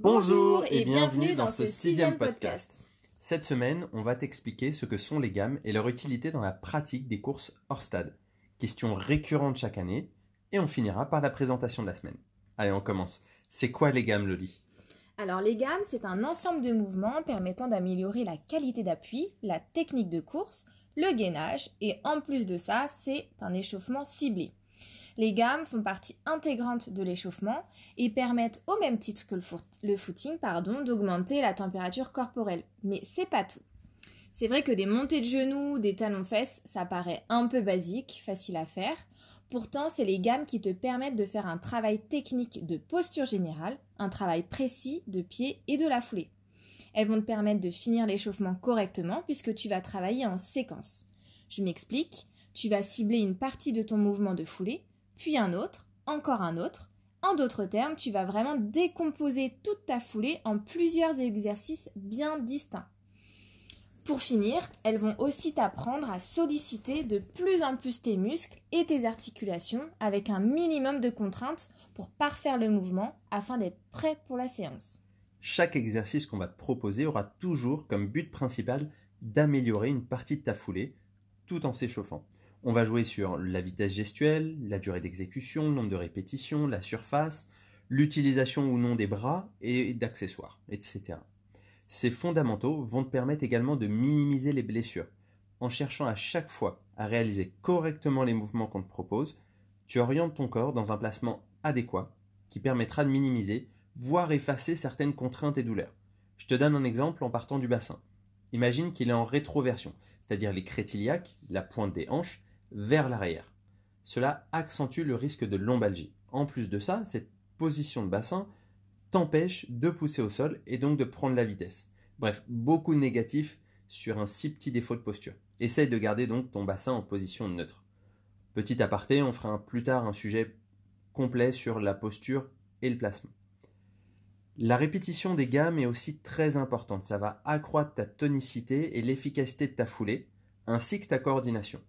Bonjour et bienvenue dans ce sixième podcast. Cette semaine, on va t'expliquer ce que sont les gammes et leur utilité dans la pratique des courses hors stade. Question récurrente chaque année, et on finira par la présentation de la semaine. Allez, on commence. C'est quoi les gammes, Loli? Alors les gammes, c'est un ensemble de mouvements permettant d'améliorer la qualité d'appui, la technique de course, le gainage, et en plus de ça, c'est un échauffement ciblé. Les gammes font partie intégrante de l'échauffement et permettent au même titre que le, footing pardon, d'augmenter la température corporelle. Mais c'est pas tout. C'est vrai que des montées de genoux, des talons-fesses, ça paraît un peu basique, facile à faire. Pourtant, c'est les gammes qui te permettent de faire un travail technique de posture générale, un travail précis de pied et de la foulée. Elles vont te permettre de finir l'échauffement correctement puisque tu vas travailler en séquence. Je m'explique, tu vas cibler une partie de ton mouvement de foulée, puis un autre, encore un autre. En d'autres termes, tu vas vraiment décomposer toute ta foulée en plusieurs exercices bien distincts. Pour finir, elles vont aussi t'apprendre à solliciter de plus en plus tes muscles et tes articulations avec un minimum de contraintes pour parfaire le mouvement afin d'être prêt pour la séance. Chaque exercice qu'on va te proposer aura toujours comme but principal d'améliorer une partie de ta foulée tout en s'échauffant. On va jouer sur la vitesse gestuelle, la durée d'exécution, le nombre de répétitions, la surface, l'utilisation ou non des bras et d'accessoires, etc. Ces fondamentaux vont te permettre également de minimiser les blessures. En cherchant à chaque fois à réaliser correctement les mouvements qu'on te propose, tu orientes ton corps dans un placement adéquat qui permettra de minimiser, voire effacer certaines contraintes et douleurs. Je te donne un exemple en partant du bassin. Imagine qu'il est en rétroversion, c'est-à-dire les crétiliaques, la pointe des hanches, vers l'arrière. Cela accentue le risque de lombalgie. En plus de ça, cette position de bassin t'empêche de pousser au sol et donc de prendre la vitesse. Bref, beaucoup de négatifs sur un si petit défaut de posture. Essaye de garder donc ton bassin en position neutre. Petit aparté, on fera plus tard un sujet complet sur la posture et le placement. La répétition des gammes est aussi très importante. Ça va accroître ta tonicité et l'efficacité de ta foulée, ainsi que ta coordination.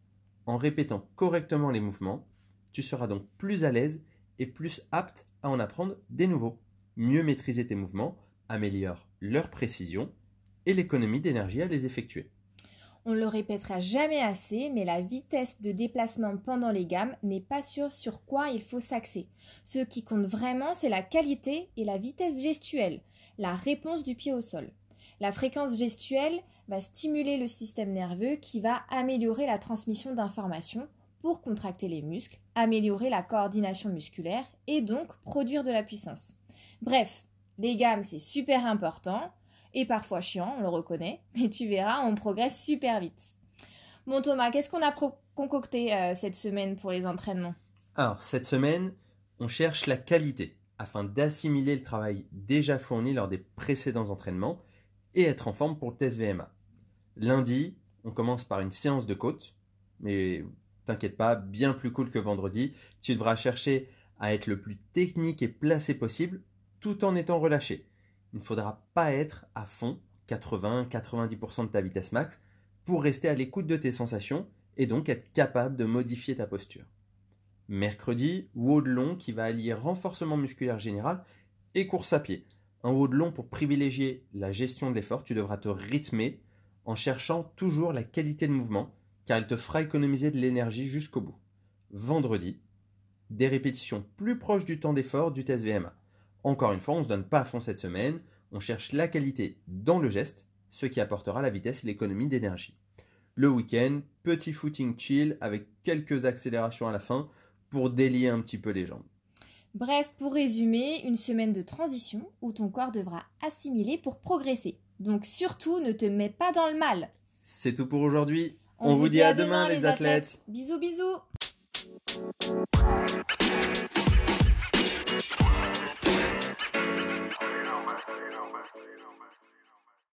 En répétant correctement les mouvements, tu seras donc plus à l'aise et plus apte à en apprendre des nouveaux. Mieux maîtriser tes mouvements améliore leur précision et l'économie d'énergie à les effectuer. On ne le répétera jamais assez, mais la vitesse de déplacement pendant les gammes n'est pas sûr sur quoi il faut s'axer. Ce qui compte vraiment, c'est la qualité et la vitesse gestuelle, la réponse du pied au sol. La fréquence gestuelle va stimuler le système nerveux qui va améliorer la transmission d'informations pour contracter les muscles, améliorer la coordination musculaire et donc produire de la puissance. Bref, les gammes c'est super important et parfois chiant, on le reconnaît, mais tu verras, on progresse super vite. Bon Thomas, qu'est-ce qu'on a concocté euh, cette semaine pour les entraînements? Alors, cette semaine, on cherche la qualité afin d'assimiler le travail déjà fourni lors des précédents entraînements et être en forme pour le test VMA. Lundi, on commence par une séance de côte, mais t'inquiète pas, bien plus cool que vendredi. Tu devras chercher à être le plus technique et placé possible tout en étant relâché. Il ne faudra pas être à fond, 80-90% de ta vitesse max, pour rester à l'écoute de tes sensations et donc être capable de modifier ta posture. Mercredi, de long qui va allier renforcement musculaire général et course à pied un de long pour privilégier la gestion de l'effort, tu devras te rythmer en cherchant toujours la qualité de mouvement, car elle te fera économiser de l'énergie jusqu'au bout. Vendredi, des répétitions plus proches du temps d'effort du test VMA. Encore une fois, on ne se donne pas à fond cette semaine, on cherche la qualité dans le geste, ce qui apportera la vitesse et l'économie d'énergie. Le week-end, petit footing chill avec quelques accélérations à la fin pour délier un petit peu les jambes. Bref, pour résumer, une semaine de transition où ton corps devra assimiler pour progresser. Donc surtout, ne te mets pas dans le mal. C'est tout pour aujourd'hui. On, vous dit à demain, les athlètes. Bisous bisous.